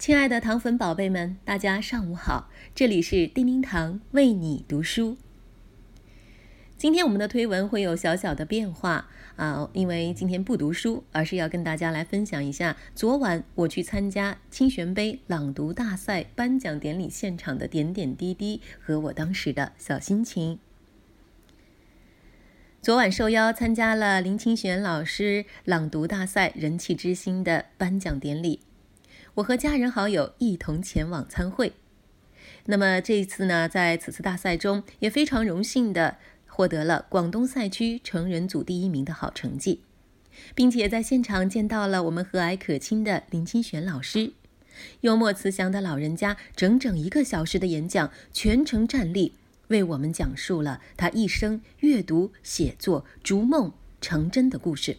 亲爱的糖粉宝贝们，大家上午好！这里是叮叮糖为你读书。今天我们的推文会有小小的变化啊，因为今天不读书，而是要跟大家来分享一下昨晚我去参加清玄杯朗读大赛颁奖典礼现场的点点滴滴和我当时的小心情。昨晚受邀参加了林清玄老师朗读大赛人气之星的颁奖典礼。我和家人好友一同前往参会。那么这一次呢，在此次大赛中也非常荣幸的获得了广东赛区成人组第一名的好成绩，并且在现场见到了我们和蔼可亲的林清玄老师，幽默慈祥的老人家，整整一个小时的演讲，全程站立为我们讲述了他一生阅读、写作、逐梦成真的故事。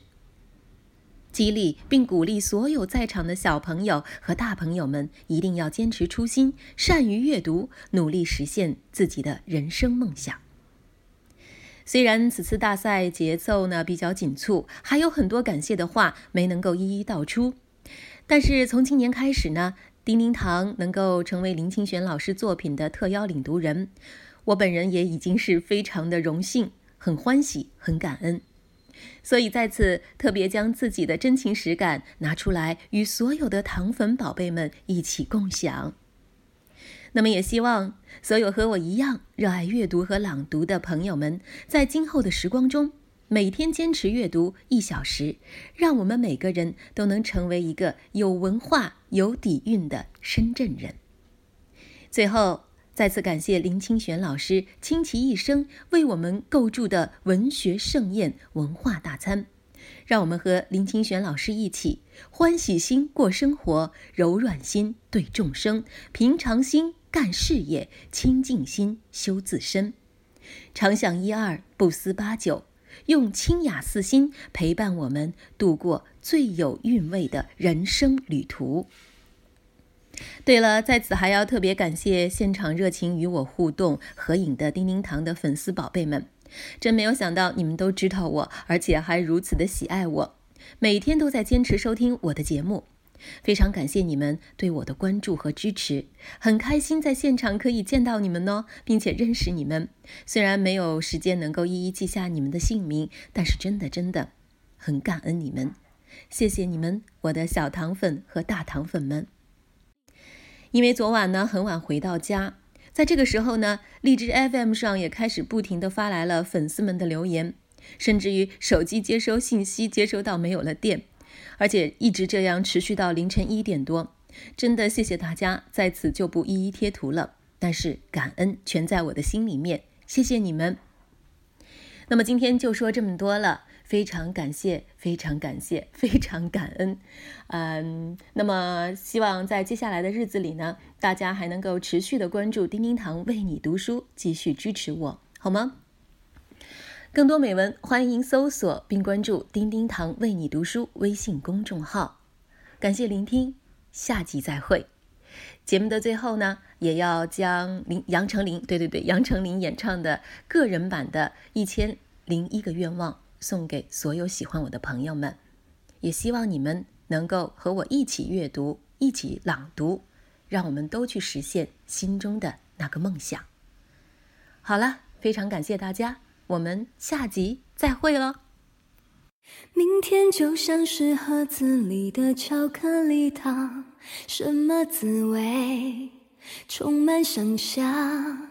激励并鼓励所有在场的小朋友和大朋友们，一定要坚持初心，善于阅读，努力实现自己的人生梦想。虽然此次大赛节奏呢比较紧促，还有很多感谢的话没能够一一道出，但是从今年开始呢，叮叮堂能够成为林清玄老师作品的特邀领读人，我本人也已经是非常的荣幸，很欢喜，很感恩。所以在此特别将自己的真情实感拿出来，与所有的糖粉宝贝们一起共享。那么也希望所有和我一样热爱阅读和朗读的朋友们，在今后的时光中，每天坚持阅读一小时，让我们每个人都能成为一个有文化、有底蕴的深圳人。最后。再次感谢林清玄老师倾其一生为我们构筑的文学盛宴、文化大餐，让我们和林清玄老师一起欢喜心过生活，柔软心对众生，平常心干事业，清净心修自身，常想一二，不思八九，用清雅四心陪伴我们度过最有韵味的人生旅途。对了，在此还要特别感谢现场热情与我互动、合影的叮叮堂的粉丝宝贝们，真没有想到你们都知道我，而且还如此的喜爱我，每天都在坚持收听我的节目，非常感谢你们对我的关注和支持，很开心在现场可以见到你们呢，并且认识你们。虽然没有时间能够一一记下你们的姓名，但是真的真的很感恩你们，谢谢你们，我的小糖粉和大糖粉们。因为昨晚呢很晚回到家，在这个时候呢，荔枝 FM 上也开始不停的发来了粉丝们的留言，甚至于手机接收信息接收到没有了电，而且一直这样持续到凌晨一点多。真的谢谢大家，在此就不一一贴图了，但是感恩全在我的心里面，谢谢你们。那么今天就说这么多了。非常感谢，非常感谢，非常感恩，嗯，那么希望在接下来的日子里呢，大家还能够持续的关注叮叮堂为你读书，继续支持我，好吗？更多美文，欢迎搜索并关注叮叮堂为你读书微信公众号。感谢聆听，下集再会。节目的最后呢，也要将林杨丞琳，对对对，杨丞琳演唱的个人版的《一千零一个愿望》。送给所有喜欢我的朋友们，也希望你们能够和我一起阅读，一起朗读，让我们都去实现心中的那个梦想。好了，非常感谢大家，我们下集再会喽。明天就像是盒子里的巧克力糖，什么滋味？充满想象。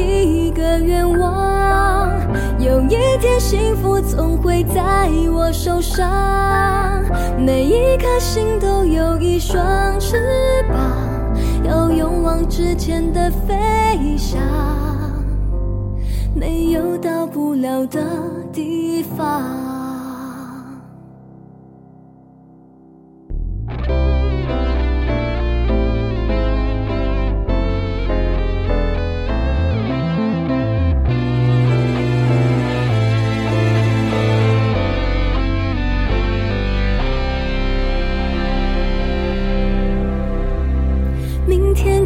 总会在我手上。每一颗心都有一双翅膀，要勇往直前的飞翔，没有到不了的地方。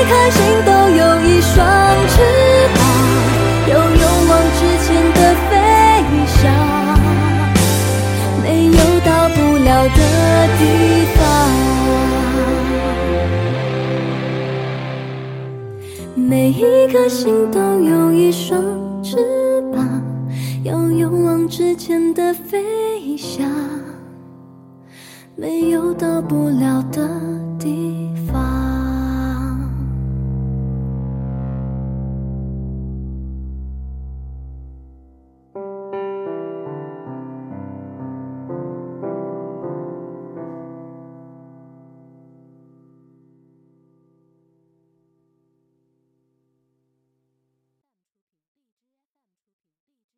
每颗心都有一双翅膀，有勇往直前的飞翔。没有到不了的地方，每一颗心都有一双翅膀，有勇往直前的飞翔。没有到不了的。